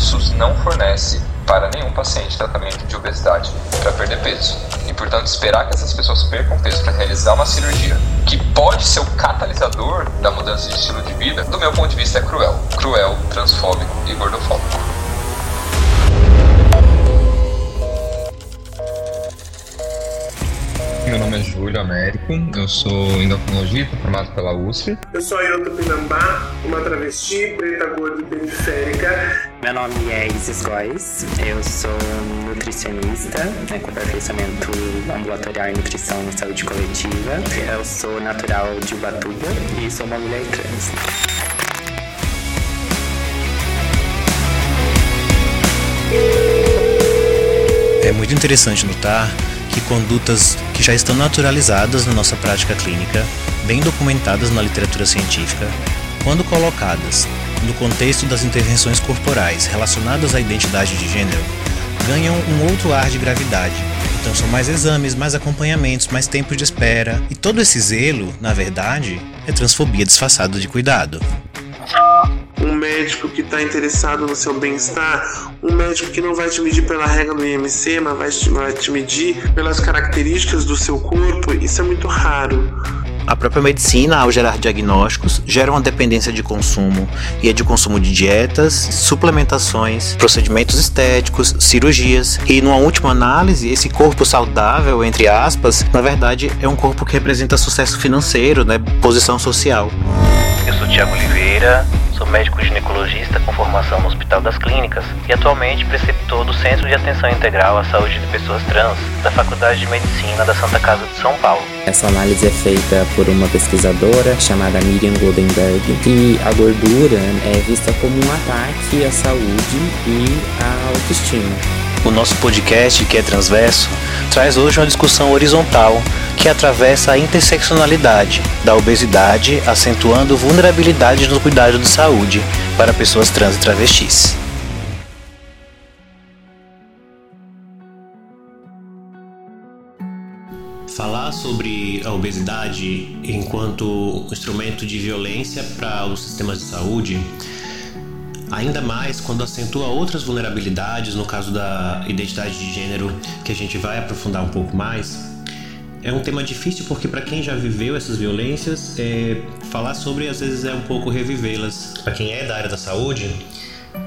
SUS não fornece para nenhum paciente tratamento de obesidade para perder peso. E, portanto, esperar que essas pessoas percam peso para realizar uma cirurgia, que pode ser o catalisador da mudança de estilo de vida, do meu ponto de vista é cruel. Cruel, transfóbico e gordofóbico. Meu nome é Júlio Américo, eu sou endocrinologista formado pela USP. Eu sou Ailton Pinambá, uma travesti preta gorda e periférica. Meu nome é Isis Góes, eu sou nutricionista né, com aperfeiçoamento ambulatorial em nutrição e saúde coletiva. Eu sou natural de Ubatuba e sou uma mulher trans. É muito interessante notar que condutas que já estão naturalizadas na nossa prática clínica, bem documentadas na literatura científica, quando colocadas no contexto das intervenções corporais relacionadas à identidade de gênero, ganham um outro ar de gravidade. Então são mais exames, mais acompanhamentos, mais tempo de espera. E todo esse zelo, na verdade, é transfobia disfarçada de cuidado um médico que está interessado no seu bem-estar, um médico que não vai te medir pela regra do IMC, mas vai te, vai te medir pelas características do seu corpo, isso é muito raro. A própria medicina, ao gerar diagnósticos, gera uma dependência de consumo e é de consumo de dietas, suplementações, procedimentos estéticos, cirurgias e, numa última análise, esse corpo saudável, entre aspas, na verdade é um corpo que representa sucesso financeiro, né, posição social. Eu sou Tiago Oliveira, Sou médico ginecologista com formação no Hospital das Clínicas e atualmente preceptor do Centro de Atenção Integral à Saúde de Pessoas Trans da Faculdade de Medicina da Santa Casa de São Paulo. Essa análise é feita por uma pesquisadora chamada Miriam Goldenberg e a gordura é vista como um ataque à saúde e à autoestima. O nosso podcast, que é transverso, traz hoje uma discussão horizontal que atravessa a interseccionalidade da obesidade, acentuando vulnerabilidade no cuidado de saúde para pessoas trans e travestis. Falar sobre a obesidade enquanto instrumento de violência para os sistemas de saúde ainda mais quando acentua outras vulnerabilidades, no caso da identidade de gênero, que a gente vai aprofundar um pouco mais. É um tema difícil porque para quem já viveu essas violências, é, falar sobre às vezes é um pouco revivê-las. Para quem é da área da saúde,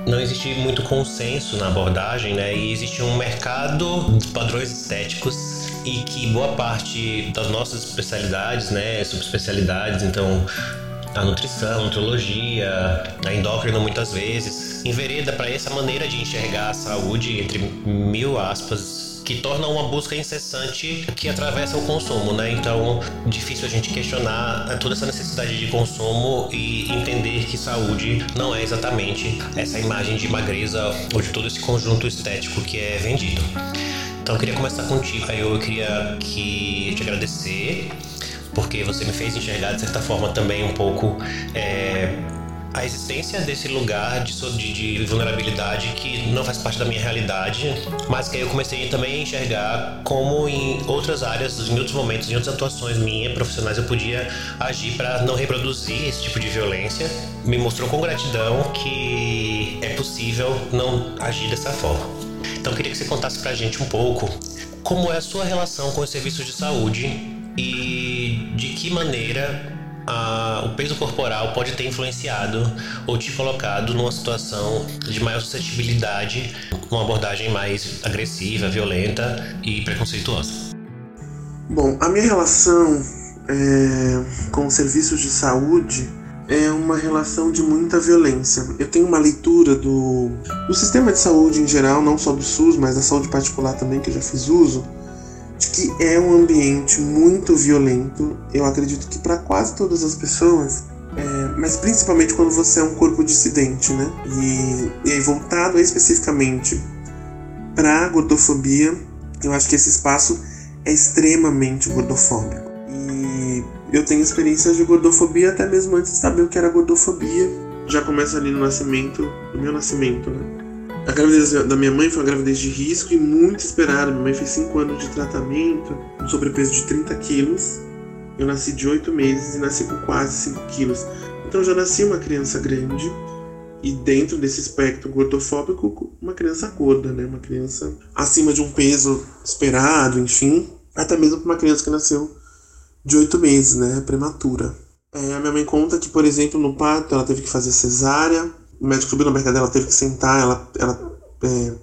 não existe muito consenso na abordagem, né? E existe um mercado de padrões estéticos e que boa parte das nossas especialidades, né, subespecialidades, então a nutrição, nutrologia, a endócrino muitas vezes, envereda para essa maneira de enxergar a saúde, entre mil aspas, que torna uma busca incessante que atravessa o consumo, né? Então, difícil a gente questionar toda essa necessidade de consumo e entender que saúde não é exatamente essa imagem de magreza ou de todo esse conjunto estético que é vendido. Então, eu queria começar contigo, eu queria que te agradecer porque você me fez enxergar de certa forma também um pouco é, a existência desse lugar de, de, de, vulnerabilidade que não faz parte da minha realidade, mas que aí eu comecei também a enxergar como em outras áreas, em outros momentos, em outras atuações minhas, profissionais, eu podia agir para não reproduzir esse tipo de violência. Me mostrou com gratidão que é possível não agir dessa forma. Então queria que você contasse pra gente um pouco como é a sua relação com os serviços de saúde e de que maneira a, o peso corporal pode ter influenciado ou te colocado numa situação de maior suscetibilidade, uma abordagem mais agressiva, violenta e preconceituosa. Bom, a minha relação é, com os serviços de saúde é uma relação de muita violência. Eu tenho uma leitura do, do sistema de saúde em geral, não só do SUS, mas da saúde particular também, que eu já fiz uso que é um ambiente muito violento. Eu acredito que para quase todas as pessoas, é, mas principalmente quando você é um corpo dissidente, né? E, e voltado especificamente para gordofobia, eu acho que esse espaço é extremamente gordofóbico. E eu tenho experiências de gordofobia até mesmo antes de saber o que era gordofobia. Já começa ali no nascimento, no meu nascimento, né? A gravidez da minha mãe foi uma gravidez de risco e muito esperada. Minha mãe fez 5 anos de tratamento, um sobrepeso de 30 quilos. Eu nasci de 8 meses e nasci com quase 5 quilos. Então já nasci uma criança grande. E dentro desse espectro gordofóbico, uma criança gorda, né? Uma criança acima de um peso esperado, enfim. Até mesmo para uma criança que nasceu de oito meses, né? Prematura. É, a minha mãe conta que, por exemplo, no parto ela teve que fazer cesárea, o médico subiu na barriga dela, teve que sentar, ela, ela é,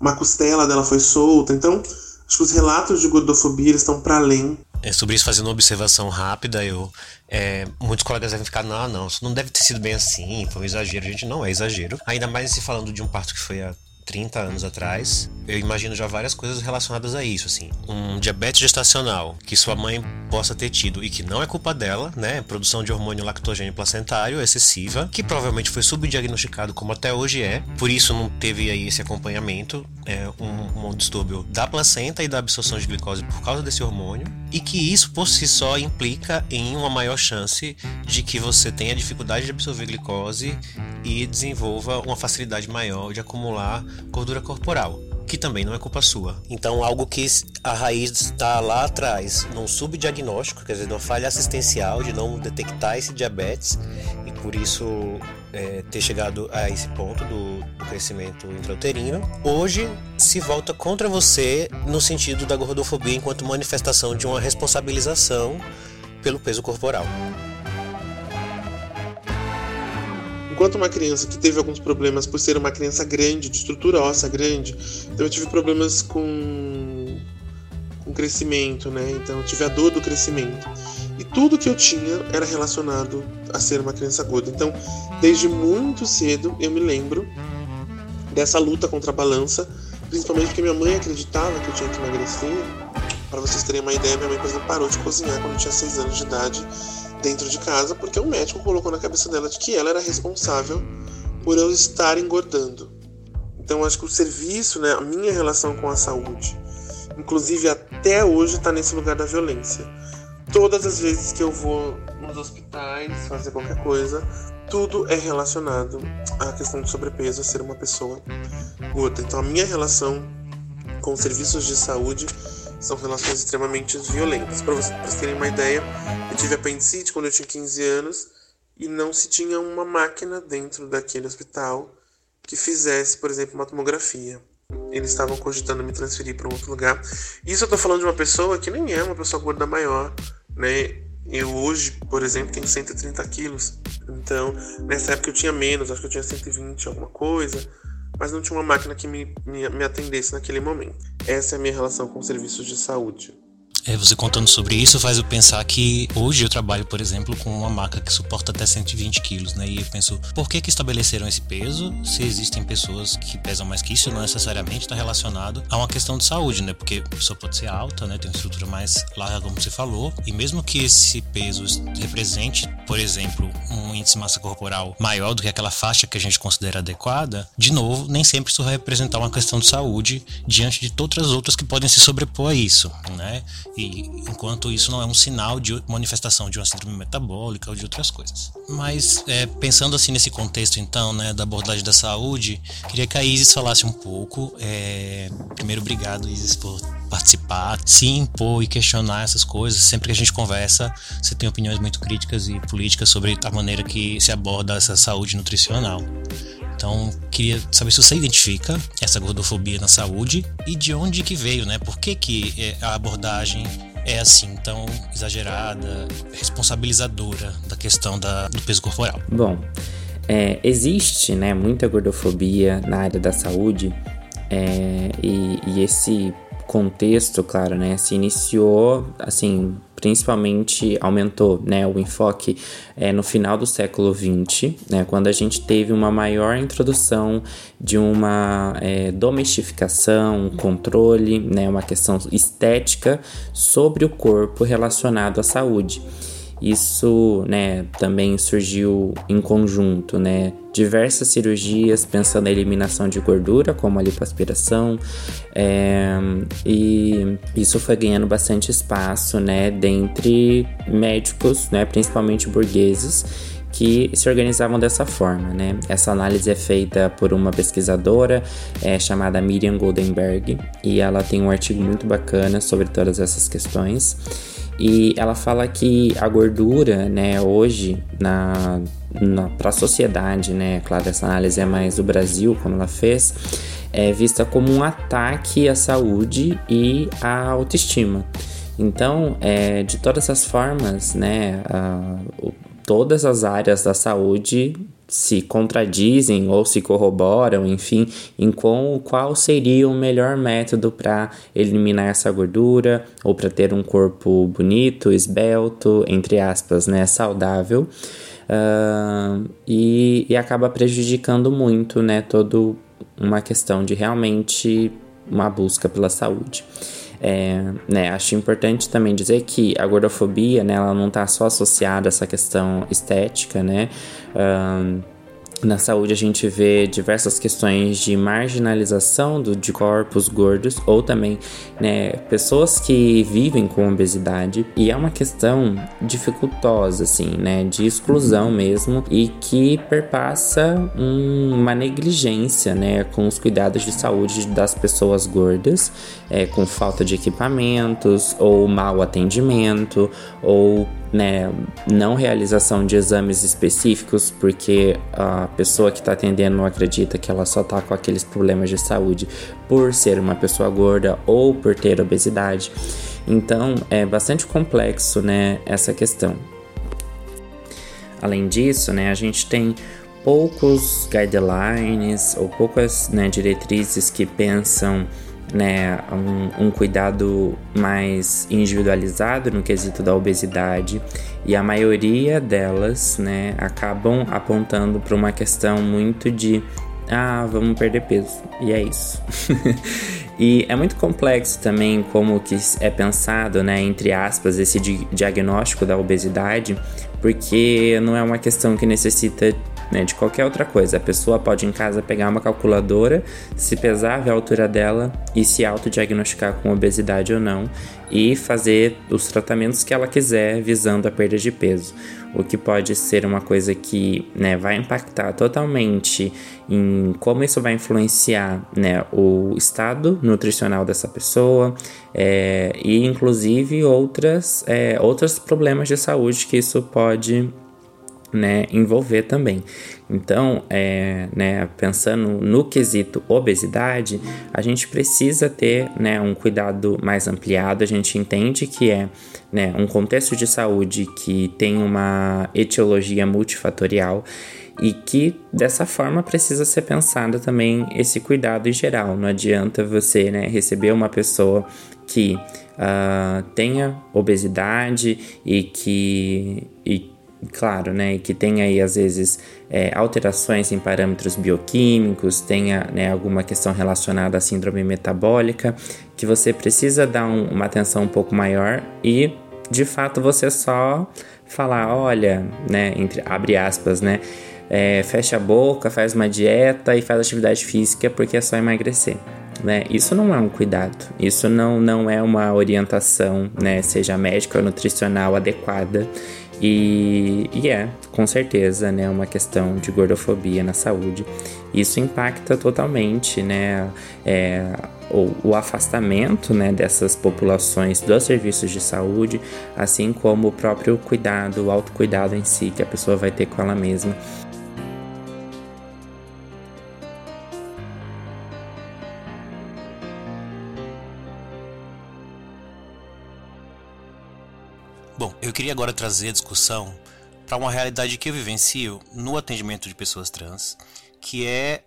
uma costela dela foi solta. Então, acho que os relatos de gordofobia estão para além. É, sobre isso, fazendo uma observação rápida, eu é, muitos colegas devem ficar, não, não, isso não deve ter sido bem assim, foi um exagero. Gente, não é exagero. Ainda mais se falando de um parto que foi há 30 anos atrás, eu imagino já várias coisas relacionadas a isso, assim. Um diabetes gestacional que sua mãe possa ter tido e que não é culpa dela, né? Produção de hormônio lactogênio placentário excessiva, que provavelmente foi subdiagnosticado como até hoje é, por isso não teve aí esse acompanhamento, é, um, um distúrbio da placenta e da absorção de glicose por causa desse hormônio, e que isso por si só implica em uma maior chance de que você tenha dificuldade de absorver glicose e desenvolva uma facilidade maior de acumular gordura corporal, que também não é culpa sua. Então, algo que a raiz está lá atrás, num subdiagnóstico, quer dizer, numa falha assistencial de não detectar esse diabetes e por isso é, ter chegado a esse ponto do, do crescimento intrauterino, hoje se volta contra você no sentido da gordofobia enquanto manifestação de uma responsabilização pelo peso corporal. Enquanto uma criança que teve alguns problemas por ser uma criança grande, de estrutura óssea grande, então eu tive problemas com, com crescimento, né? Então eu tive a dor do crescimento. E tudo que eu tinha era relacionado a ser uma criança gorda. Então, desde muito cedo eu me lembro dessa luta contra a balança, principalmente porque minha mãe acreditava que eu tinha que emagrecer. Para vocês terem uma ideia, minha mãe, por exemplo, parou de cozinhar quando eu tinha 6 anos de idade dentro de casa, porque o médico colocou na cabeça dela de que ela era responsável por eu estar engordando. Então acho que o serviço, né, a minha relação com a saúde, inclusive até hoje está nesse lugar da violência. Todas as vezes que eu vou nos hospitais fazer qualquer coisa, tudo é relacionado à questão de sobrepeso, a ser uma pessoa gorda. Então a minha relação com os serviços de saúde são relações extremamente violentas. Para vocês terem uma ideia, eu tive apendicite quando eu tinha 15 anos e não se tinha uma máquina dentro daquele hospital que fizesse, por exemplo, uma tomografia. Eles estavam cogitando me transferir para um outro lugar. Isso eu estou falando de uma pessoa que nem é uma pessoa gorda maior, né? Eu hoje, por exemplo, tenho 130 quilos. Então, nessa época eu tinha menos, acho que eu tinha 120 alguma coisa mas não tinha uma máquina que me, me, me atendesse naquele momento. Essa é a minha relação com serviços de saúde. É, você contando sobre isso faz eu pensar que hoje eu trabalho, por exemplo, com uma maca que suporta até 120 quilos, né? E eu penso, por que que estabeleceram esse peso? Se existem pessoas que pesam mais que isso, não necessariamente está relacionado a uma questão de saúde, né? Porque a pessoa pode ser alta, né? Tem uma estrutura mais larga, como você falou, e mesmo que esse peso represente, por exemplo, um índice de massa corporal maior do que aquela faixa que a gente considera adequada, de novo, nem sempre isso vai representar uma questão de saúde diante de todas as outras que podem se sobrepor a isso, né? E enquanto isso não é um sinal de manifestação de uma síndrome metabólica ou de outras coisas. Mas é, pensando assim nesse contexto então, né, da abordagem da saúde, queria que a Isis falasse um pouco. É, primeiro, obrigado Isis por participar, se impor e questionar essas coisas. Sempre que a gente conversa, você tem opiniões muito críticas e políticas sobre a maneira que se aborda essa saúde nutricional. Então, queria saber se você identifica essa gordofobia na saúde e de onde que veio, né? Por que, que é, a abordagem é assim tão exagerada, responsabilizadora da questão da, do peso corporal? Bom, é, existe né, muita gordofobia na área da saúde é, e, e esse contexto, claro, né, se iniciou assim principalmente aumentou né, o enfoque é, no final do século XX, né, quando a gente teve uma maior introdução de uma é, domestificação, um controle, né, uma questão estética sobre o corpo relacionado à saúde. Isso, né, também surgiu em conjunto, né, diversas cirurgias pensando na eliminação de gordura, como a lipoaspiração, é, e isso foi ganhando bastante espaço, né, dentre médicos, né, principalmente burgueses, que se organizavam dessa forma, né? Essa análise é feita por uma pesquisadora é, chamada Miriam Goldenberg e ela tem um artigo muito bacana sobre todas essas questões. E ela fala que a gordura, né, hoje, na, para a sociedade, né? Claro, essa análise é mais do Brasil, como ela fez, é vista como um ataque à saúde e à autoestima. Então, é, de todas as formas, né, todas as áreas da saúde se contradizem ou se corroboram, enfim, em qual, seria o melhor método para eliminar essa gordura ou para ter um corpo bonito, esbelto, entre aspas, né, saudável. Uh, e, e acaba prejudicando muito, né, toda uma questão de realmente uma busca pela saúde. É, né, acho importante também dizer que a gordofobia, né, ela não está só associada a essa questão estética, né? Um, na saúde a gente vê diversas questões de marginalização do, de corpos gordos ou também né, pessoas que vivem com obesidade. E é uma questão dificultosa assim, né, de exclusão mesmo e que perpassa um, uma negligência, né, com os cuidados de saúde das pessoas gordas, é, com falta de equipamentos ou mau atendimento ou né, não realização de exames específicos, porque a pessoa que está atendendo não acredita que ela só está com aqueles problemas de saúde por ser uma pessoa gorda ou por ter obesidade. Então é bastante complexo, né, essa questão. Além disso, né, a gente tem poucos guidelines ou poucas né, diretrizes que pensam né, um, um, cuidado mais individualizado no quesito da obesidade e a maioria delas, né, acabam apontando para uma questão muito de ah, vamos perder peso e é isso. e é muito complexo também como que é pensado, né, entre aspas, esse di diagnóstico da obesidade, porque não é uma questão que necessita né, de qualquer outra coisa. A pessoa pode em casa pegar uma calculadora, se pesar, ver a altura dela e se autodiagnosticar com obesidade ou não e fazer os tratamentos que ela quiser visando a perda de peso. O que pode ser uma coisa que né, vai impactar totalmente em como isso vai influenciar né, o estado nutricional dessa pessoa é, e inclusive outras, é, outros problemas de saúde que isso pode né, envolver também. Então, é, né, pensando no quesito obesidade, a gente precisa ter né, um cuidado mais ampliado. A gente entende que é né, um contexto de saúde que tem uma etiologia multifatorial e que dessa forma precisa ser pensado também esse cuidado em geral. Não adianta você né, receber uma pessoa que uh, tenha obesidade e que. E claro, né, que tem aí às vezes é, alterações em parâmetros bioquímicos, tenha né, alguma questão relacionada à síndrome metabólica, que você precisa dar um, uma atenção um pouco maior e, de fato, você só falar, olha, né, entre abre aspas, né, é, fecha a boca, faz uma dieta e faz atividade física porque é só emagrecer. Né? Isso não é um cuidado, isso não, não é uma orientação, né, seja médica ou nutricional adequada e, e, é, com certeza, né, uma questão de gordofobia na saúde. Isso impacta totalmente, né, é, o, o, afastamento, né, dessas populações dos serviços de saúde, assim como o próprio cuidado, o autocuidado em si que a pessoa vai ter com ela mesma. Queria agora trazer a discussão para uma realidade que eu vivencio no atendimento de pessoas trans, que é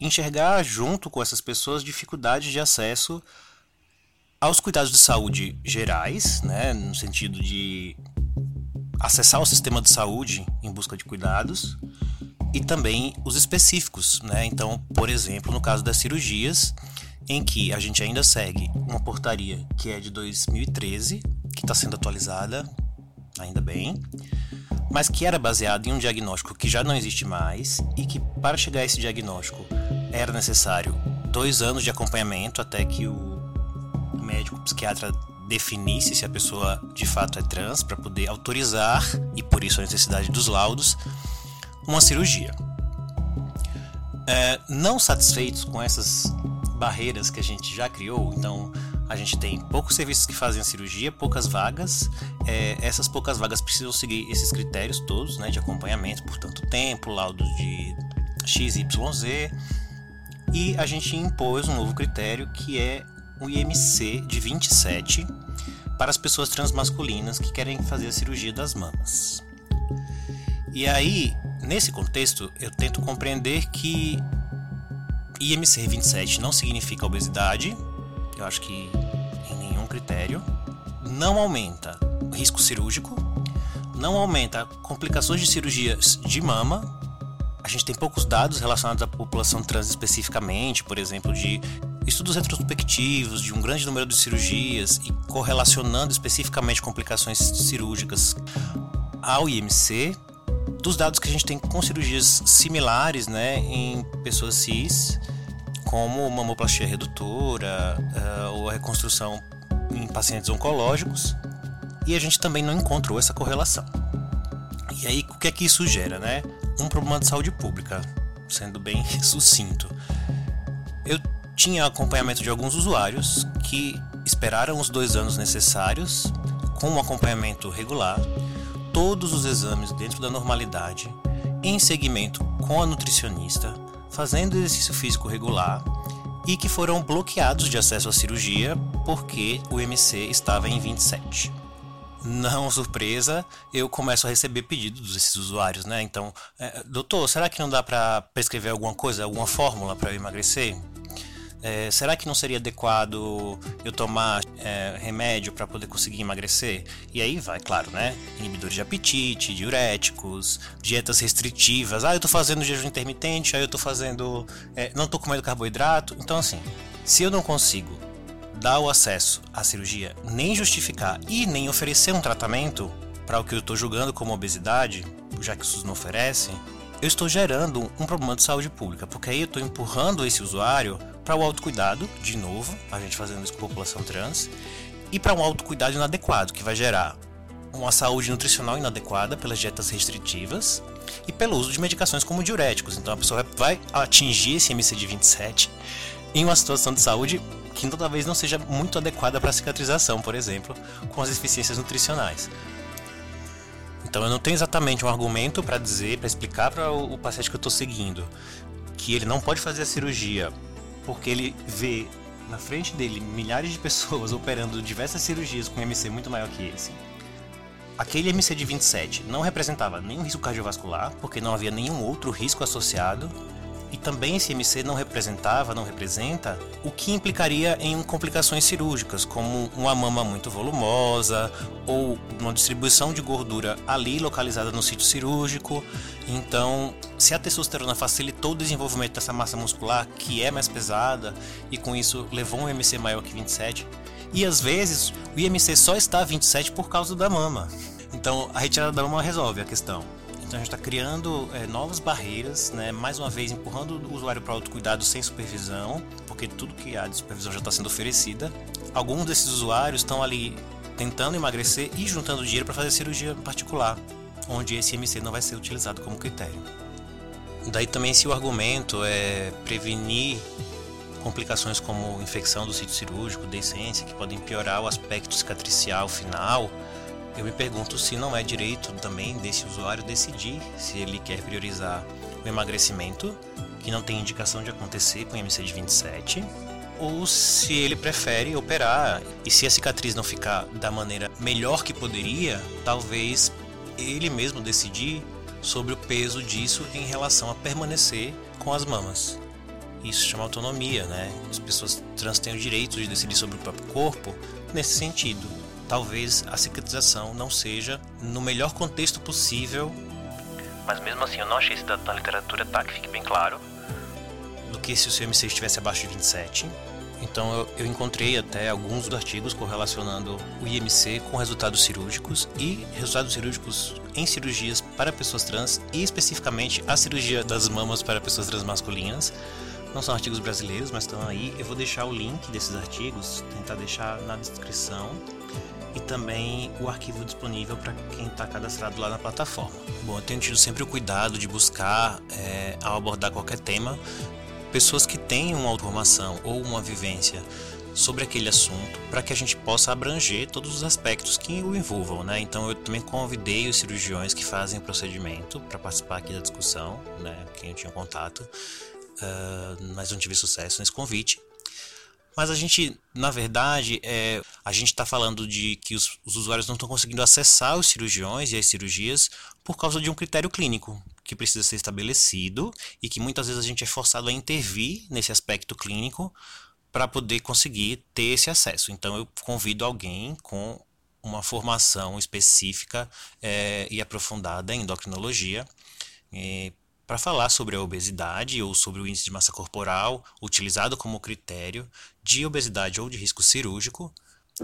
enxergar junto com essas pessoas dificuldades de acesso aos cuidados de saúde gerais, né, no sentido de acessar o sistema de saúde em busca de cuidados e também os específicos, né? Então, por exemplo, no caso das cirurgias, em que a gente ainda segue uma portaria que é de 2013, que está sendo atualizada, ainda bem, mas que era baseada em um diagnóstico que já não existe mais e que para chegar a esse diagnóstico era necessário dois anos de acompanhamento até que o médico psiquiatra definisse se a pessoa de fato é trans para poder autorizar e por isso a necessidade dos laudos uma cirurgia. É, não satisfeitos com essas barreiras que a gente já criou, então a gente tem poucos serviços que fazem a cirurgia, poucas vagas. É, essas poucas vagas precisam seguir esses critérios todos, né, de acompanhamento por tanto tempo, laudos de XYZ. E a gente impôs um novo critério que é o IMC de 27 para as pessoas transmasculinas que querem fazer a cirurgia das mamas. E aí, nesse contexto, eu tento compreender que IMC 27 não significa obesidade, eu acho que em nenhum critério, não aumenta risco cirúrgico, não aumenta complicações de cirurgias de mama. A gente tem poucos dados relacionados à população trans especificamente, por exemplo, de estudos retrospectivos de um grande número de cirurgias e correlacionando especificamente complicações cirúrgicas ao IMC, dos dados que a gente tem com cirurgias similares né, em pessoas cis, como mamoplastia redutora uh, ou a reconstrução em pacientes oncológicos, e a gente também não encontrou essa correlação. E aí, o que é que isso gera? Né? Um problema de saúde pública, sendo bem sucinto. Eu tinha acompanhamento de alguns usuários que esperaram os dois anos necessários, com um acompanhamento regular, todos os exames dentro da normalidade, em segmento com a nutricionista, fazendo exercício físico regular e que foram bloqueados de acesso à cirurgia porque o MC estava em 27. Não surpresa, eu começo a receber pedidos desses usuários, né? Então, é, doutor, será que não dá para prescrever alguma coisa, alguma fórmula para eu emagrecer? É, será que não seria adequado eu tomar é, remédio para poder conseguir emagrecer? E aí vai, claro, né? Inibidores de apetite, diuréticos, dietas restritivas. Ah, eu tô fazendo jejum intermitente, aí eu tô fazendo. É, não tô comendo carboidrato. Então, assim, se eu não consigo dar o acesso à cirurgia, nem justificar e nem oferecer um tratamento para o que eu estou julgando como obesidade, já que o SUS não oferece, eu estou gerando um problema de saúde pública, porque aí eu estou empurrando esse usuário para o autocuidado, de novo, a gente fazendo isso com a população trans, e para um autocuidado inadequado, que vai gerar uma saúde nutricional inadequada pelas dietas restritivas e pelo uso de medicações como diuréticos. Então a pessoa vai atingir esse MC de 27 em uma situação de saúde que talvez não seja muito adequada para a cicatrização, por exemplo, com as deficiências nutricionais. Então eu não tenho exatamente um argumento para dizer, para explicar para o paciente que eu estou seguindo que ele não pode fazer a cirurgia porque ele vê na frente dele milhares de pessoas operando diversas cirurgias com MC muito maior que esse. Aquele MC de 27 não representava nenhum risco cardiovascular, porque não havia nenhum outro risco associado, e também esse MC não representava, não representa, o que implicaria em complicações cirúrgicas, como uma mama muito volumosa ou uma distribuição de gordura ali localizada no sítio cirúrgico. Então, se a testosterona facilitou o desenvolvimento dessa massa muscular, que é mais pesada, e com isso levou um MC maior que 27, e às vezes o IMC só está 27 por causa da mama. Então, a retirada da mama resolve a questão. Então a gente está criando é, novas barreiras, né? mais uma vez empurrando o usuário para autocuidado sem supervisão, porque tudo que há de supervisão já está sendo oferecida. Alguns desses usuários estão ali tentando emagrecer e juntando dinheiro para fazer cirurgia particular, onde esse MC não vai ser utilizado como critério. Daí também se o argumento é prevenir complicações como infecção do sítio cirúrgico, decência, que podem piorar o aspecto cicatricial final, eu me pergunto se não é direito também desse usuário decidir se ele quer priorizar o emagrecimento, que não tem indicação de acontecer com MC de 27, ou se ele prefere operar e se a cicatriz não ficar da maneira melhor que poderia, talvez ele mesmo decidir sobre o peso disso em relação a permanecer com as mamas. Isso chama autonomia, né? As pessoas trans têm o direito de decidir sobre o próprio corpo nesse sentido talvez a cicatrização não seja no melhor contexto possível. Mas mesmo assim, eu não achei isso da, da literatura, tá? Que fique bem claro. Do que se o seu MC estivesse abaixo de 27. Então eu, eu encontrei até alguns artigos correlacionando o IMC com resultados cirúrgicos e resultados cirúrgicos em cirurgias para pessoas trans e especificamente a cirurgia das mamas para pessoas transmasculinas. Não são artigos brasileiros, mas estão aí. Eu vou deixar o link desses artigos, tentar deixar na descrição e também o arquivo disponível para quem está cadastrado lá na plataforma. Bom, eu tenho tido sempre o cuidado de buscar, é, ao abordar qualquer tema, pessoas que tenham uma formação ou uma vivência sobre aquele assunto para que a gente possa abranger todos os aspectos que o envolvam, né? Então eu também convidei os cirurgiões que fazem o procedimento para participar aqui da discussão, né? Quem eu tinha contato, uh, mas não tive sucesso nesse convite. Mas a gente, na verdade, é, a gente está falando de que os, os usuários não estão conseguindo acessar os cirurgiões e as cirurgias por causa de um critério clínico que precisa ser estabelecido e que muitas vezes a gente é forçado a intervir nesse aspecto clínico para poder conseguir ter esse acesso. Então eu convido alguém com uma formação específica é, e aprofundada em endocrinologia é, para falar sobre a obesidade ou sobre o índice de massa corporal utilizado como critério de obesidade ou de risco cirúrgico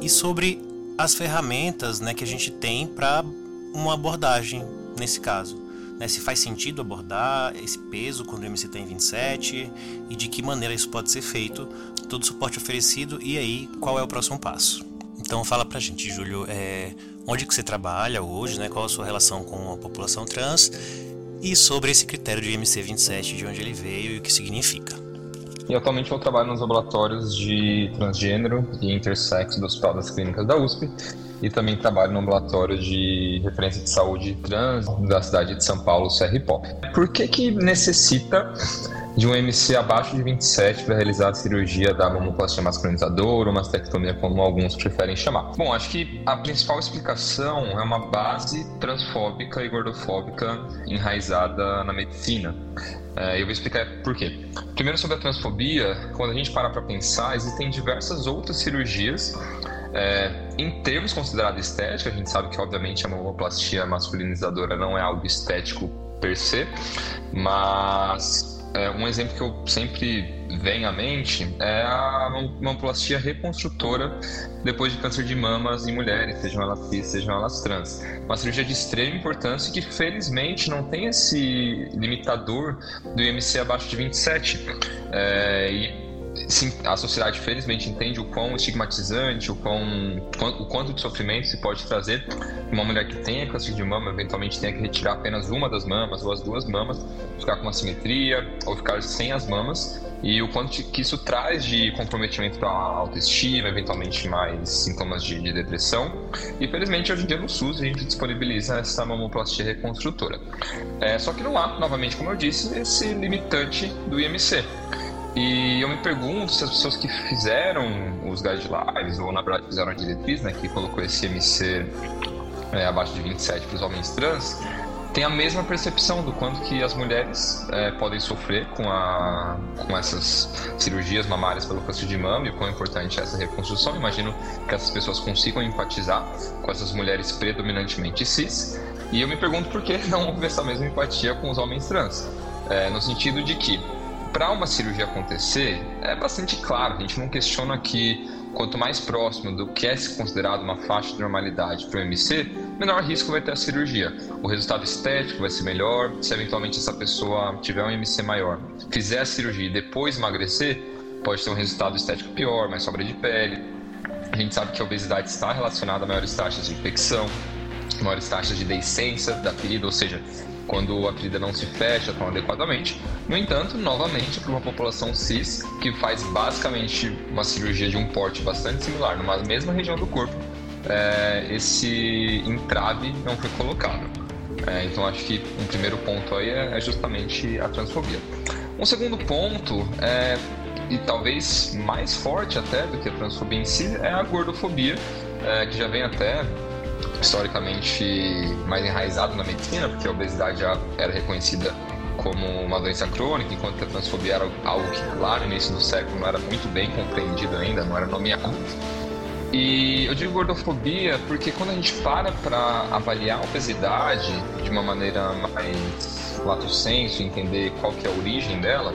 e sobre as ferramentas né, que a gente tem para uma abordagem nesse caso né, se faz sentido abordar esse peso quando o MC tem 27 e de que maneira isso pode ser feito, todo o suporte oferecido e aí qual é o próximo passo. Então fala pra gente, Júlio, é, onde que você trabalha hoje, né, qual a sua relação com a população trans e sobre esse critério de MC 27, de onde ele veio e o que significa. E atualmente eu trabalho nos laboratórios de transgênero e intersexo do Hospital das Clínicas da USP e também trabalho no ambulatório de referência de saúde trans da cidade de São Paulo, CRPOP. Por que que necessita de um MC abaixo de 27 para realizar a cirurgia da mamoplastia masculinizadora ou mastectomia, como alguns preferem chamar. Bom, acho que a principal explicação é uma base transfóbica e gordofóbica enraizada na medicina. É, eu vou explicar por quê. Primeiro, sobre a transfobia, quando a gente para para pensar, existem diversas outras cirurgias é, em termos considerados estéticos, a gente sabe que obviamente a mamoplastia masculinizadora não é algo estético per se, mas é, um exemplo que eu sempre venho à mente é a mamoplastia reconstrutora depois de câncer de mamas em mulheres, sejam elas cis, sejam elas trans. Uma cirurgia de extrema importância que felizmente não tem esse limitador do IMC abaixo de 27. É, e a sociedade felizmente entende o quão estigmatizante, o, quão, o quanto de sofrimento se pode trazer uma mulher que tenha câncer de mama, eventualmente tenha que retirar apenas uma das mamas ou as duas mamas, ficar com uma simetria ou ficar sem as mamas e o quanto que isso traz de comprometimento para a autoestima, eventualmente mais sintomas de, de, depressão. E felizmente hoje em dia no SUS a gente disponibiliza essa mamoplastia reconstrutora. É, só que não há, novamente, como eu disse, esse limitante do IMC. E eu me pergunto se as pessoas que fizeram os guidelines, ou na verdade fizeram a diretriz, né, que colocou esse MC é, abaixo de 27 para os homens trans, tem a mesma percepção do quanto que as mulheres é, podem sofrer com, a, com essas cirurgias mamárias pelo câncer de mama e o quão importante é essa reconstrução. Imagino que essas pessoas consigam empatizar com essas mulheres predominantemente cis. E eu me pergunto por que não houve essa mesma empatia com os homens trans. É, no sentido de que para uma cirurgia acontecer, é bastante claro, a gente não questiona que quanto mais próximo do que é considerado uma faixa de normalidade para o MC, menor risco vai ter a cirurgia. O resultado estético vai ser melhor, se eventualmente essa pessoa tiver um MC maior, fizer a cirurgia e depois emagrecer, pode ter um resultado estético pior, mais sobra de pele. A gente sabe que a obesidade está relacionada a maiores taxas de infecção, maiores taxas de deiscência da ferida, ou seja, quando a ferida não se fecha tão adequadamente. No entanto, novamente, para uma população cis que faz basicamente uma cirurgia de um porte bastante similar, numa mesma região do corpo, é, esse entrave não foi colocado. É, então, acho que um primeiro ponto aí é, é justamente a transfobia. Um segundo ponto é e talvez mais forte até do que a transfobia em si é a gordofobia, é, que já vem até historicamente mais enraizado na medicina, porque a obesidade já era reconhecida como uma doença crônica, enquanto a transfobia era algo que lá no início do século não era muito bem compreendido ainda, não era nomeado. E eu digo gordofobia porque quando a gente para para avaliar a obesidade de uma maneira mais lato senso, entender qual que é a origem dela,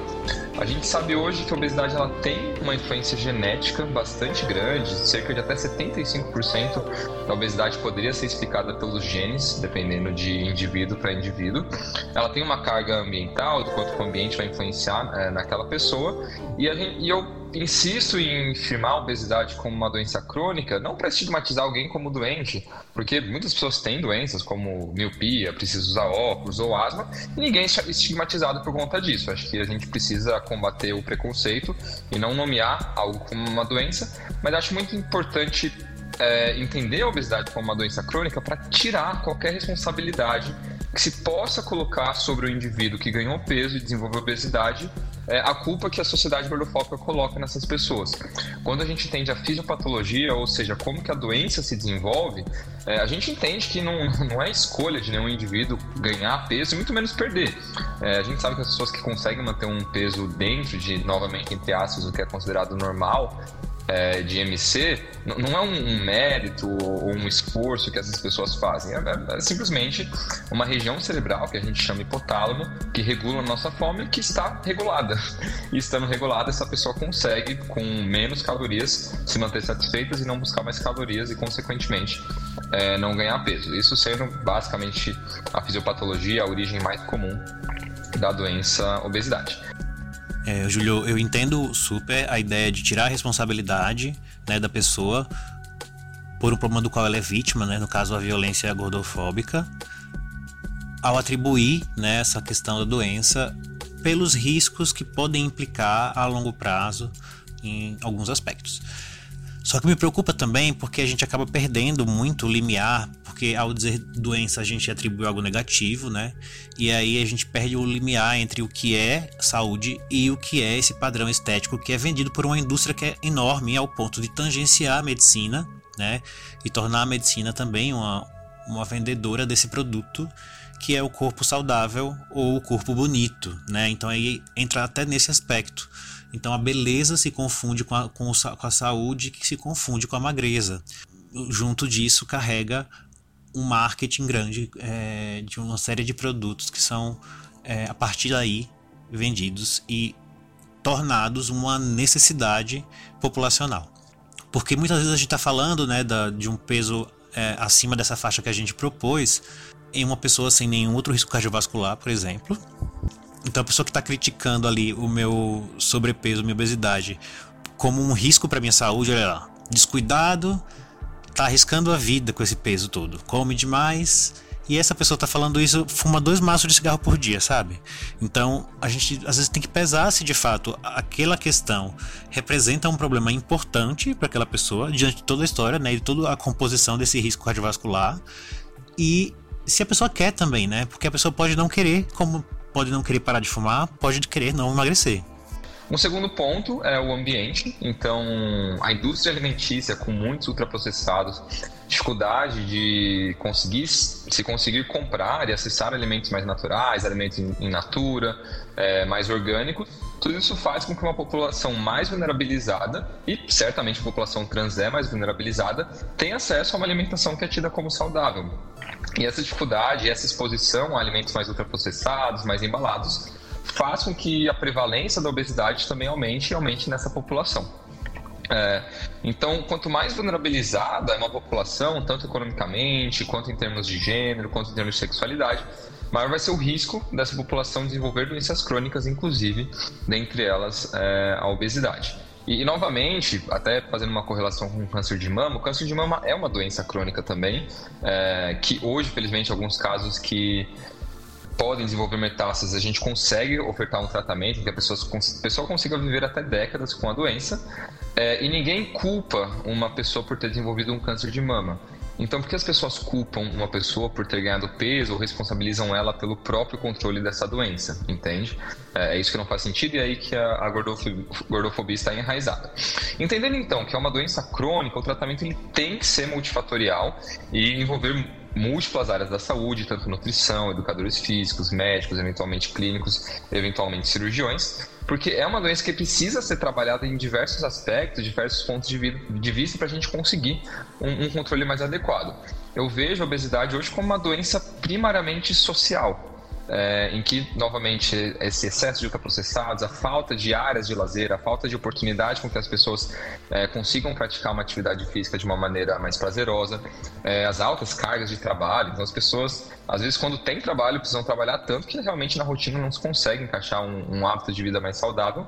a gente sabe hoje que a obesidade ela tem uma influência genética bastante grande, cerca de até 75% da obesidade poderia ser explicada pelos genes, dependendo de indivíduo para indivíduo. Ela tem uma carga ambiental, do quanto o ambiente vai influenciar é, naquela pessoa, e, gente, e eu insisto em firmar a obesidade como uma doença crônica, não para estigmatizar alguém como doente, porque muitas pessoas têm doenças como miopia, precisam usar óculos ou asma, e ninguém é estigmatizado por conta disso. Acho que a gente precisa combater o preconceito e não nomear algo como uma doença, mas acho muito importante é, entender a obesidade como uma doença crônica para tirar qualquer responsabilidade que se possa colocar sobre o indivíduo que ganhou peso e desenvolveu obesidade é, a culpa que a sociedade gordofóbica coloca nessas pessoas. Quando a gente entende a fisiopatologia, ou seja, como que a doença se desenvolve, é, a gente entende que não, não é escolha de nenhum indivíduo ganhar peso e muito menos perder. É, a gente sabe que as pessoas que conseguem manter um peso dentro de, novamente, entre aspas, o que é considerado normal, é, de MC não é um, mérito ou um esforço que essas pessoas fazem, é, é, é, simplesmente uma região cerebral que a gente chama hipotálamo, que regula a nossa fome que está regulada. E estando regulada, essa pessoa consegue, com menos calorias, se manter satisfeitas e não buscar mais calorias e, consequentemente, é, não ganhar peso. Isso sendo basicamente a fisiopatologia, a origem mais comum da doença obesidade. É, Júlio, eu entendo super a ideia de tirar a responsabilidade né, da pessoa por um problema do qual ela é vítima, né, no caso a violência gordofóbica, ao atribuir né, essa questão da doença pelos riscos que podem implicar a longo prazo em alguns aspectos. Só que me preocupa também porque a gente acaba perdendo muito o limiar, porque ao dizer doença a gente atribui algo negativo, né? E aí a gente perde o limiar entre o que é saúde e o que é esse padrão estético que é vendido por uma indústria que é enorme ao ponto de tangenciar a medicina, né? E tornar a medicina também uma, uma vendedora desse produto que é o corpo saudável ou o corpo bonito, né? Então aí entra até nesse aspecto. Então a beleza se confunde com a, com, a saúde, que se confunde com a magreza. Junto disso carrega um marketing grande é, de uma série de produtos que são é, a partir daí vendidos e tornados uma necessidade populacional. Porque muitas vezes a gente está falando né, da, de um peso é, acima dessa faixa que a gente propôs em uma pessoa sem nenhum outro risco cardiovascular, por exemplo, então a pessoa que está criticando ali o meu sobrepeso, minha obesidade, como um risco para minha saúde, olha lá, descuidado, tá arriscando a vida com esse peso todo, come demais. E essa pessoa tá falando isso, fuma dois maços de cigarro por dia, sabe? Então, a gente às vezes tem que pesar se de fato aquela questão representa um problema importante para aquela pessoa, diante de toda a história, né? E toda a composição desse risco cardiovascular. E se a pessoa quer também, né? Porque a pessoa pode não querer, como pode não querer parar de fumar, pode querer não emagrecer. Um segundo ponto é o ambiente. Então, a indústria alimentícia com muitos ultraprocessados, dificuldade de conseguir se conseguir comprar e acessar alimentos mais naturais, alimentos in natura, é, mais orgânicos. Tudo isso faz com que uma população mais vulnerabilizada, e certamente a população trans é mais vulnerabilizada, tenha acesso a uma alimentação que é tida como saudável. E essa dificuldade, essa exposição a alimentos mais ultraprocessados, mais embalados, faz com que a prevalência da obesidade também aumente e aumente nessa população. É, então, quanto mais vulnerabilizada é uma população, tanto economicamente, quanto em termos de gênero, quanto em termos de sexualidade, maior vai ser o risco dessa população desenvolver doenças crônicas, inclusive, dentre elas é, a obesidade. E, e, novamente, até fazendo uma correlação com o câncer de mama, o câncer de mama é uma doença crônica também, é, que hoje, felizmente, alguns casos que podem desenvolver metástases, a gente consegue ofertar um tratamento que a pessoa, a pessoa consiga viver até décadas com a doença. É, e ninguém culpa uma pessoa por ter desenvolvido um câncer de mama. Então, por que as pessoas culpam uma pessoa por ter ganhado peso ou responsabilizam ela pelo próprio controle dessa doença? Entende? É, é isso que não faz sentido e é aí que a, gordofobia, gordofobia está enraizada. Entendendo então que é uma doença crônica, o tratamento ele tem que ser multifatorial e envolver múltiplas áreas da saúde, tanto nutrição, educadores físicos, médicos, eventualmente clínicos, eventualmente cirurgiões, porque é uma doença que precisa ser trabalhada em diversos aspectos, diversos pontos de, de vista para a gente conseguir um, um controle mais adequado. Eu vejo a obesidade hoje como uma doença primariamente social, é, em que, novamente, esse excesso de ultraprocessados, a falta de áreas de lazer, a falta de oportunidade com que as pessoas é, consigam praticar uma atividade física de uma maneira mais prazerosa, é, as altas cargas de trabalho, então as pessoas, às vezes, quando tem trabalho, precisam trabalhar tanto que realmente na rotina não se consegue encaixar um, um hábito de vida mais saudável.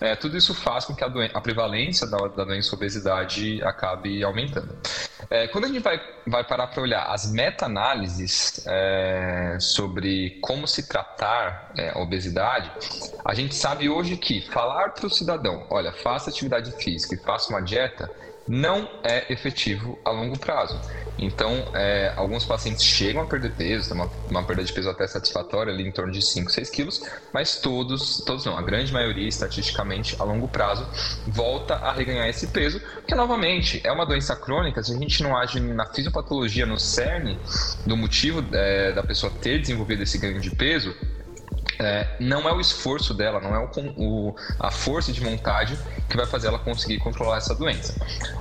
É, tudo isso faz com que a, a prevalência da, da doença obesidade acabe aumentando. É, quando a gente vai, vai parar para olhar as meta-análises é, sobre como se tratar é, a obesidade, a gente sabe hoje que falar para o cidadão, olha, faça atividade física e faça uma dieta, não é efetivo a longo prazo. Então, é, alguns pacientes chegam a perder peso, uma, uma perda de peso até satisfatória, ali em torno de 5, 6 quilos, mas todos, todos não, a grande maioria, estatisticamente, a longo prazo, volta a reganhar esse peso, que novamente é uma doença crônica, se a gente não age na fisiopatologia, no cerne do motivo é, da pessoa ter desenvolvido esse ganho de peso, é, não é o esforço dela, não é o, o, a força de vontade que vai fazer ela conseguir controlar essa doença.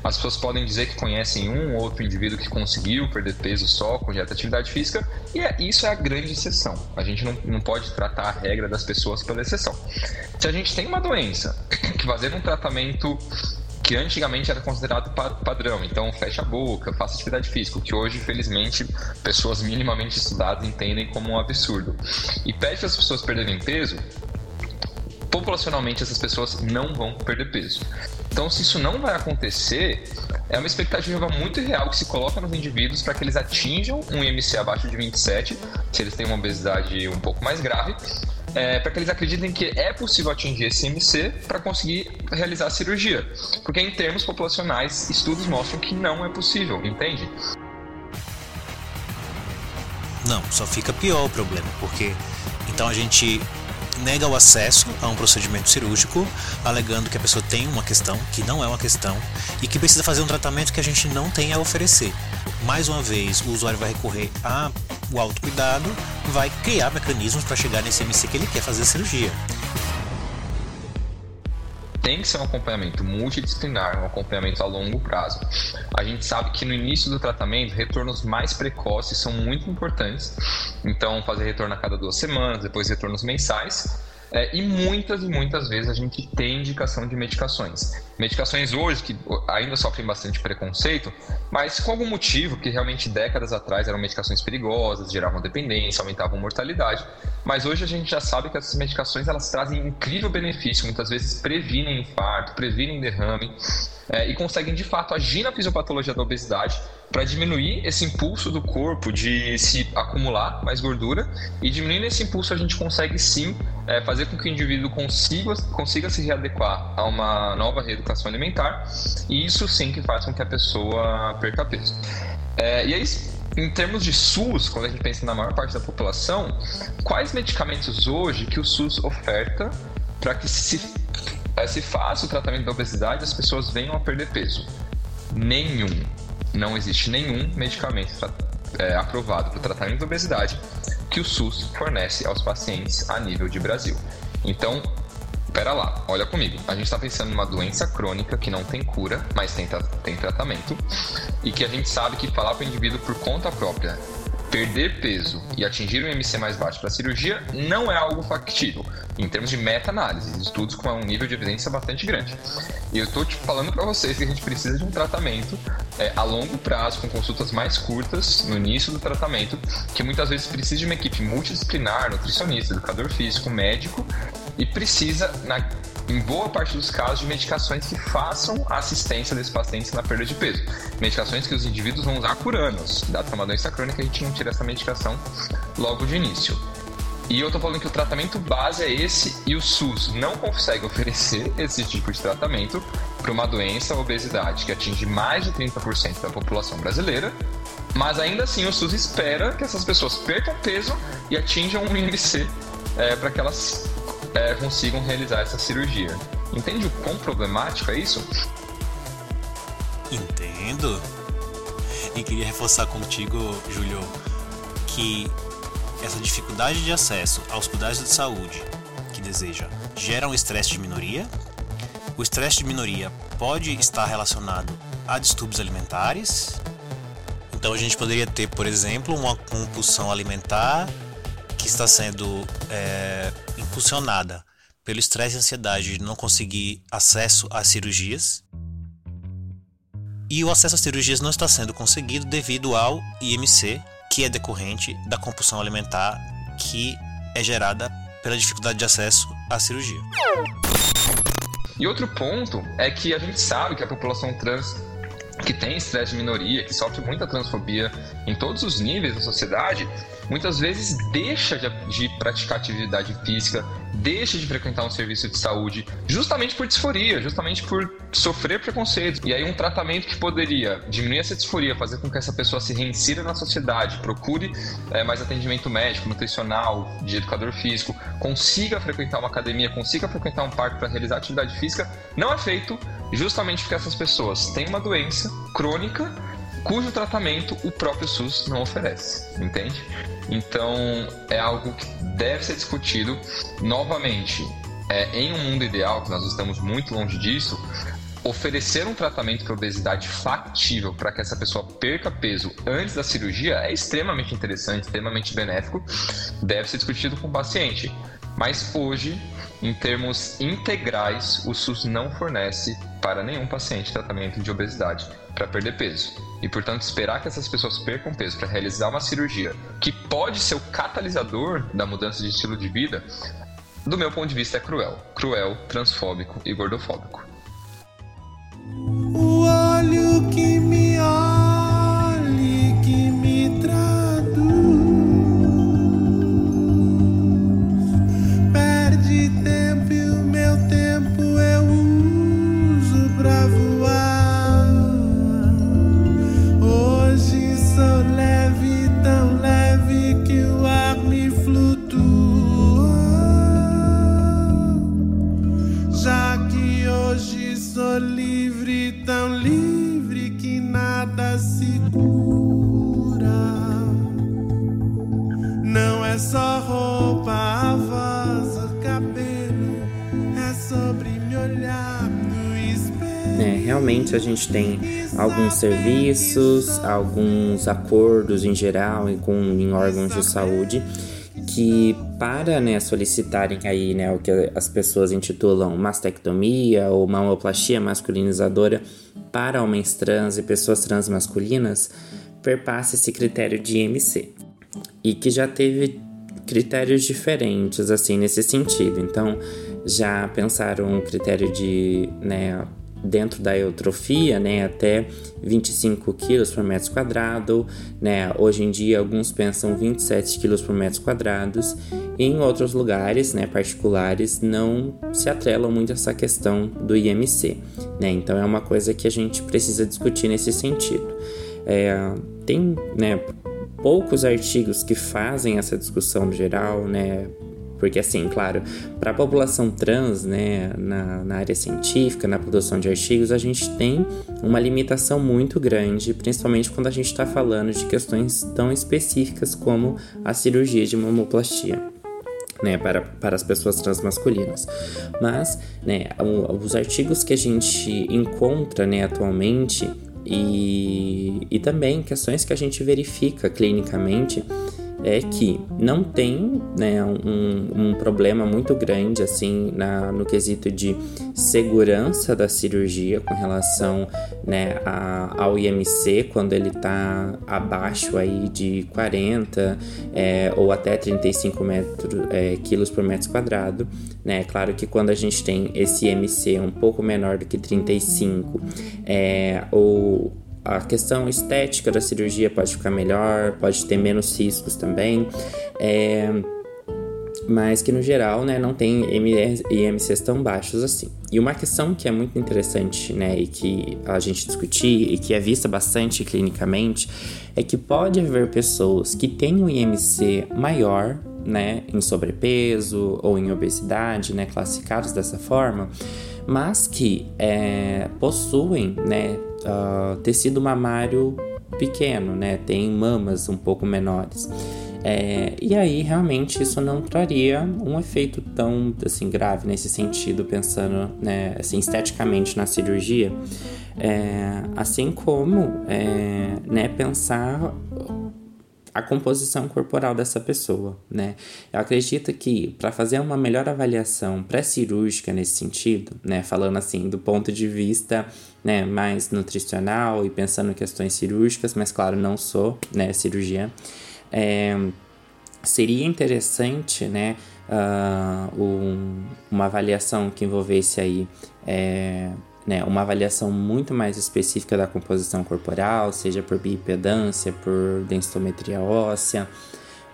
As pessoas podem dizer que conhecem um ou outro indivíduo que conseguiu perder peso só com dieta atividade física, e é, isso é a grande exceção. A gente não, não pode tratar a regra das pessoas pela exceção. Se a gente tem uma doença que fazer um tratamento que antigamente era considerado padrão. Então, fecha a boca, faça atividade física, que hoje, felizmente, pessoas minimamente estudadas entendem como um absurdo. E pede as pessoas perderem peso, populacionalmente essas pessoas não vão perder peso. Então, se isso não vai acontecer, é uma expectativa muito real que se coloca nos indivíduos para que eles atinjam um IMC abaixo de 27, se eles têm uma obesidade um pouco mais grave, é, para que eles acreditem que é possível atingir esse MC para conseguir realizar a cirurgia. Porque em termos populacionais, estudos mostram que não é possível, entende? Não, só fica pior o problema, porque então a gente nega o acesso a um procedimento cirúrgico, alegando que a pessoa tem uma questão que não é uma questão e que precisa fazer um tratamento que a gente não tem a oferecer. Mais uma vez, o usuário vai recorrer ao autocuidado, vai criar mecanismos para chegar nesse MC que ele quer fazer a cirurgia tem que ser um acompanhamento multidisciplinar, um acompanhamento a longo prazo. A gente sabe que no início do tratamento, retornos mais precoces são muito importantes. Então, fazer retorno a cada duas semanas, depois retornos mensais. É, e muitas e muitas vezes a gente tem indicação de medicações. Medicações hoje que ainda sofrem bastante preconceito, mas com algum motivo, que realmente décadas atrás eram medicações perigosas, geravam dependência, aumentavam mortalidade. Mas hoje a gente já sabe que essas medicações elas trazem incrível benefício, muitas vezes previnem infarto, previnem derrame é, e conseguem de fato agir na fisiopatologia da obesidade para diminuir esse impulso do corpo de se acumular mais gordura e diminuindo esse impulso a gente consegue sim é, fazer com que o indivíduo consiga, consiga se readequar a uma nova reeducação alimentar e isso sim que faz com que a pessoa perca peso. É, e aí, em termos de SUS, quando a gente pensa na maior parte da população, quais medicamentos hoje que o SUS oferta para que se, é, se faça o tratamento da obesidade e as pessoas venham a perder peso? Nenhum. Não existe nenhum medicamento é, aprovado para o tratamento da obesidade que o SUS fornece aos pacientes a nível de Brasil. Então, pera lá, olha comigo. A gente está pensando numa doença crônica que não tem cura, mas tem, tem tratamento, e que a gente sabe que falar para o indivíduo por conta própria perder peso e atingir um MC mais baixo para cirurgia não é algo factível, em termos de meta-análise, estudos com um nível de evidência bastante grande. E eu estou te falando para vocês que a gente precisa de um tratamento é, a longo prazo, com consultas mais curtas no início do tratamento, que muitas vezes precisa de uma equipe multidisciplinar, nutricionista, educador físico, médico, e precisa, na em boa parte dos casos, de medicações que façam assistência desses pacientes na perda de peso. Medicações que os indivíduos vão usar por anos. Dado que é uma doença crônica, a gente não tira essa medicação logo de início. E eu tô falando que o tratamento base é esse e o SUS não consegue oferecer esse tipo de tratamento para uma doença, obesidade, que atinge mais de 30% da população brasileira, mas ainda assim o SUS espera que essas pessoas percam peso e atinjam um IMC é, para que elas é, consigam realizar essa cirurgia. Entende o quão problemático é isso? Entendo. E queria reforçar contigo, Júlio, que essa dificuldade de acesso aos cuidados de saúde que deseja gera um estresse de minoria. O estresse de minoria pode estar relacionado a distúrbios alimentares. Então a gente poderia ter, por exemplo, uma compulsão alimentar que está sendo é, impulsionada pelo estresse e ansiedade de não conseguir acesso às cirurgias. E o acesso às cirurgias não está sendo conseguido devido ao IMC, que é decorrente da compulsão alimentar que é gerada pela dificuldade de acesso à cirurgia. E outro ponto é que a gente sabe que a população trans que tem estresse de minoria, que sofre muita transfobia em todos os níveis da sociedade, muitas vezes deixa de, praticar atividade física, deixa de frequentar um serviço de saúde, justamente por disforia, justamente por sofrer preconceito. E aí um tratamento que poderia diminuir essa disforia, fazer com que essa pessoa se reinsira na sociedade, procure é, mais atendimento médico, nutricional, de educador físico, consiga frequentar uma academia, consiga frequentar um parque para realizar atividade física, não é feito justamente porque essas pessoas têm uma doença crônica cujo tratamento o próprio SUS não oferece, entende? Então é algo que deve ser discutido novamente. É, em um mundo ideal, que nós estamos muito longe disso, oferecer um tratamento para obesidade factível para que essa pessoa perca peso antes da cirurgia é extremamente interessante, extremamente benéfico, deve ser discutido com o paciente. Mas hoje, em termos integrais, o SUS não fornece para nenhum paciente tratamento de obesidade para perder peso. E, portanto, esperar que essas pessoas percam peso para realizar uma cirurgia que pode ser o catalisador da mudança de estilo de vida, do meu ponto de vista, é cruel. Cruel, transfóbico e gordofóbico. O olho que A gente tem alguns serviços, alguns acordos em geral e com em órgãos de saúde que para né, solicitarem aí né, o que as pessoas intitulam mastectomia ou mamoplastia masculinizadora para homens trans e pessoas trans masculinas, perpassa esse critério de IMC e que já teve critérios diferentes assim nesse sentido. Então já pensaram um critério de né, dentro da eutrofia, né, até 25 quilos por metro quadrado, né, hoje em dia alguns pensam 27 quilos por metro quadrados, e em outros lugares, né, particulares, não se atrelam muito a essa questão do IMC, né, então é uma coisa que a gente precisa discutir nesse sentido. É, tem, né, poucos artigos que fazem essa discussão geral, né, porque, assim, claro, para a população trans, né, na, na, área científica, na produção de artigos, a gente tem uma limitação muito grande, principalmente quando a gente está falando de questões tão específicas como a cirurgia de mamoplastia. Né, para, para as pessoas transmasculinas. Mas né, os artigos que a gente encontra né, atualmente e, e também questões que a gente verifica clinicamente é que não tem né, um, um, problema muito grande assim na, no quesito de segurança da cirurgia com relação né, a, ao IMC quando ele está abaixo aí de 40 é, ou até 35 metros, é, quilos por metro quadrado. Né? Claro que quando a gente tem esse IMC um pouco menor do que 35 é, a questão estética da cirurgia pode ficar melhor, pode ter menos riscos também, é, mas que no geral né, não tem IMCs tão baixos assim. E uma questão que é muito interessante né, e que a gente discutir e que é vista bastante clinicamente é que pode haver pessoas que têm um IMC maior né, em sobrepeso ou em obesidade, né, classificados dessa forma, mas que é, possuem né, uh, tecido mamário pequeno, né? Tem mamas um pouco menores. É, e aí, realmente, isso não traria um efeito tão assim, grave nesse sentido, pensando né, assim, esteticamente na cirurgia. É, assim como é, né, pensar a composição corporal dessa pessoa, né? Eu acredito que para fazer uma melhor avaliação pré-cirúrgica nesse sentido, né, falando assim do ponto de vista né, mais nutricional e pensando em questões cirúrgicas, mas claro, não sou né, cirurgiã, é, seria interessante né, uh, um, uma avaliação que envolvesse aí é, né, uma avaliação muito mais específica da composição corporal, seja por bipedância, por densitometria óssea.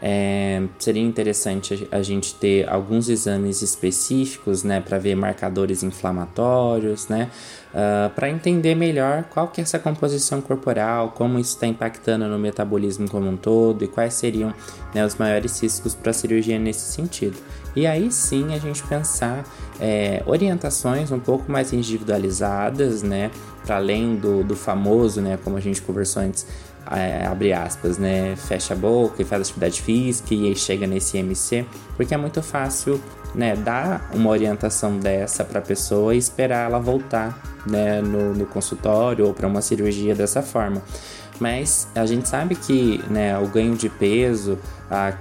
É, seria interessante a gente ter alguns exames específicos, né, para ver marcadores inflamatórios, né, uh, ah, para entender melhor qual que é essa composição corporal, como isso está impactando no metabolismo como um todo e quais seriam né, os maiores riscos para cirurgia nesse sentido. E aí sim a gente pensar é, orientações um pouco mais individualizadas, né, para além do, do famoso, né, como a gente conversou antes, é, abre aspas, né, fecha a boca e faz atividade física e aí chega nesse MC, porque é muito fácil, né, dar uma orientação dessa para a pessoa e esperar ela voltar, né, no, no consultório ou para uma cirurgia dessa forma. Mas a gente sabe que, né, o ganho de peso, a,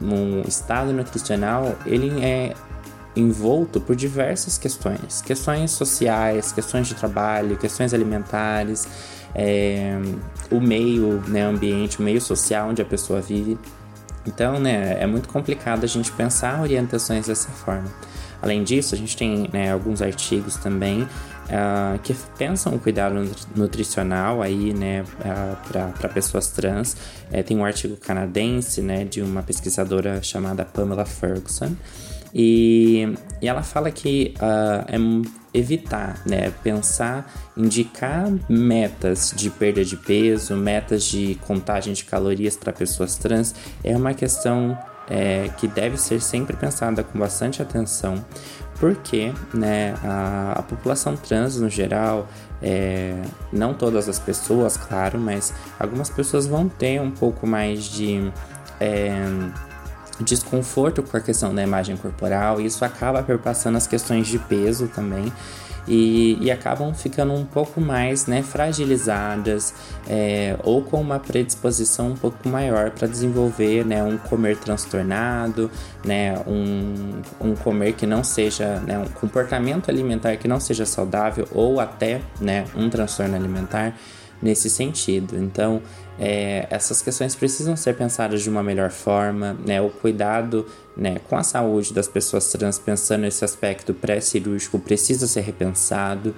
um estado nutricional, ele é envolto por diversas questões, questões sociais, questões de trabalho, questões alimentares, é, o meio, né, ambiente, o meio social onde a pessoa vive. Então, né, é muito complicado a gente pensar orientações dessa forma. Além disso, a gente tem né, alguns artigos também uh, que pensam o cuidado nutricional aí, né, uh, para pessoas trans. É, tem um artigo canadense, né, de uma pesquisadora chamada Pamela Ferguson, e, e ela fala que uh, é evitar, né? Pensar, indicar metas de perda de peso, metas de contagem de calorias para pessoas trans é uma questão é, que deve ser sempre pensada com bastante atenção, porque né, a, a população trans no geral, é, não todas as pessoas, claro, mas algumas pessoas vão ter um pouco mais de. É, desconforto com a questão da imagem corporal, e isso acaba perpassando as questões de peso também. E, e acabam ficando um pouco mais né, fragilizadas é, ou com uma predisposição um pouco maior para desenvolver né, um comer transtornado, né, um, um comer que não seja, né, um comportamento alimentar que não seja saudável ou até né, um transtorno alimentar nesse sentido. Então, é, essas questões precisam ser pensadas de uma melhor forma, né? O cuidado né, com a saúde das pessoas trans, pensando nesse aspecto pré-cirúrgico, precisa ser repensado.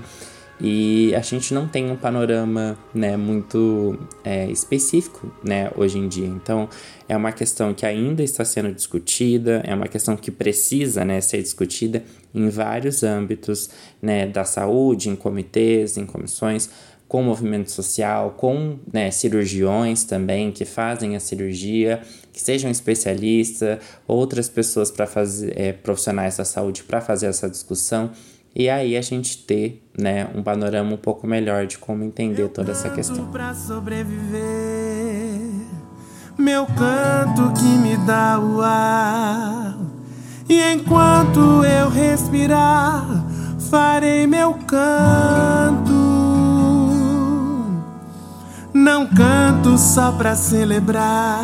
E a gente não tem um panorama né, muito é, específico né, hoje em dia. Então, é uma questão que ainda está sendo discutida, é uma questão que precisa né, ser discutida em vários âmbitos né, da saúde, em comitês, em comissões, com movimento social, com né, cirurgiões também que fazem a cirurgia, que sejam especialistas, outras pessoas para fazer é, profissionais da saúde para fazer essa discussão e aí a gente ter né, um panorama um pouco melhor de como entender toda essa questão. Pra sobreviver, meu canto que me dá o ar. E enquanto eu respirar, farei meu canto. Não canto só pra celebrar.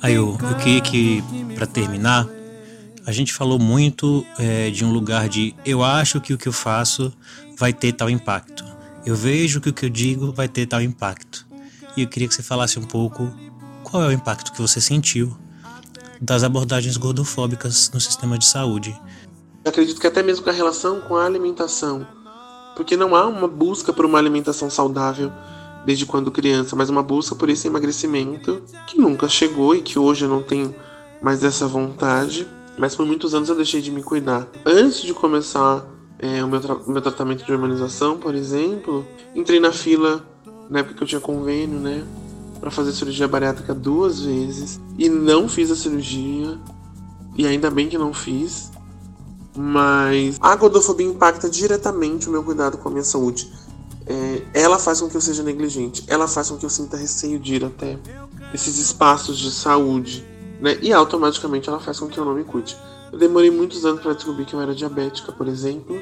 Aí eu, eu queria que, para terminar, a gente falou muito é, de um lugar de eu acho que o que eu faço vai ter tal impacto. Eu vejo que o que eu digo vai ter tal impacto. E eu queria que você falasse um pouco qual é o impacto que você sentiu das abordagens gordofóbicas no sistema de saúde. Eu acredito que até mesmo com a relação com a alimentação, porque não há uma busca por uma alimentação saudável desde quando criança, mas uma busca por esse emagrecimento que nunca chegou e que hoje eu não tenho mais essa vontade. Mas por muitos anos eu deixei de me cuidar. Antes de começar é, o meu, o meu tratamento de hormonização, por exemplo, entrei na fila na época que eu tinha convênio, né? Para fazer cirurgia bariátrica duas vezes e não fiz a cirurgia. E ainda bem que não fiz. Mas a gordofobia impacta diretamente o meu cuidado com a minha saúde é, ela faz com que eu seja negligente, ela faz com que eu sinta receio de ir até esses espaços de saúde, né? E automaticamente ela faz com que eu não me cuide. Eu demorei muitos anos para descobrir que eu era diabética, por exemplo,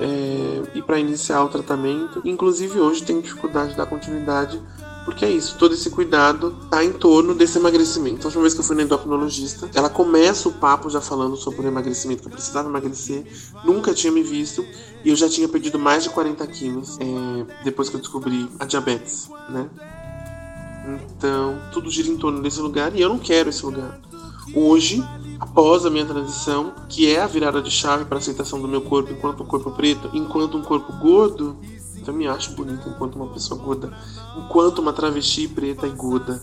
é, e para iniciar o tratamento. Inclusive hoje tenho dificuldade de dar continuidade Porque é isso, todo esse cuidado tá em torno desse emagrecimento. A última vez que eu fui na endocrinologista, ela começa o papo já falando sobre o emagrecimento, que eu precisava emagrecer, nunca tinha me visto, e eu já tinha perdido mais de 40 quilos é, depois que eu descobri a diabetes, né? Então, tudo gira em torno desse lugar e eu não quero esse lugar. Hoje, após a minha transição, que é a virada de chave para a aceitação do meu corpo enquanto um corpo preto, enquanto um corpo gordo, eu me acho bonita enquanto uma pessoa gorda, enquanto uma travesti preta e gorda.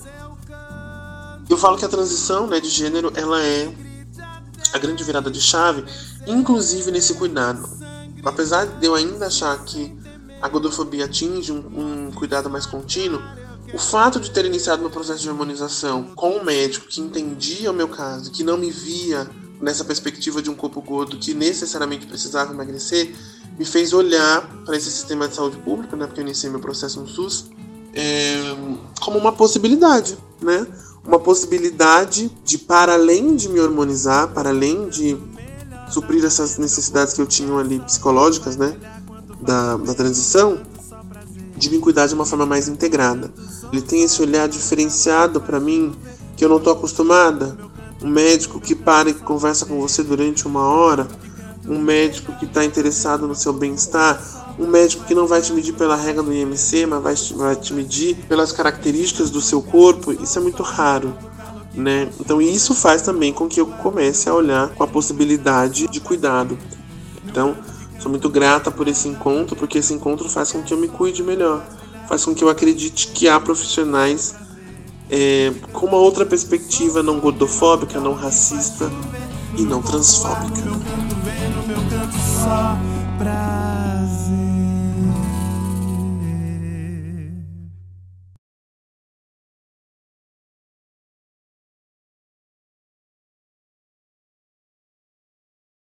Eu falo que a transição né, de gênero ela é a grande virada de chave, inclusive nesse cuidado. Apesar de eu ainda achar que a gordofobia atinge um, um cuidado mais contínuo, o fato de ter iniciado meu processo de harmonização com um médico que entendia o meu caso, que não me via nessa perspectiva de um corpo gordo que necessariamente precisava emagrecer, me fez olhar para esse sistema de saúde pública, né, porque eu iniciei meu processo no SUS, é, como uma possibilidade, né? Uma possibilidade de, para além de me hormonizar, para além de suprir essas necessidades que eu tinha ali psicológicas, né, da, da transição, de me cuidar de uma forma mais integrada. Ele tem esse olhar diferenciado para mim que eu não estou acostumada. Um médico que para e conversa com você durante uma hora, um médico que está interessado no seu bem-estar, um médico que não vai te medir pela regra do IMC, mas vai te, vai te medir pelas características do seu corpo, isso é muito raro. Né? Então isso faz também com que eu comece a olhar com a possibilidade de cuidado. Então, Sou muito grata por esse encontro, porque esse encontro faz com que eu me cuide melhor, faz com que eu acredite que há profissionais é, com uma outra perspectiva não gordofóbica, não racista e não transfóbica. No meu canto só pra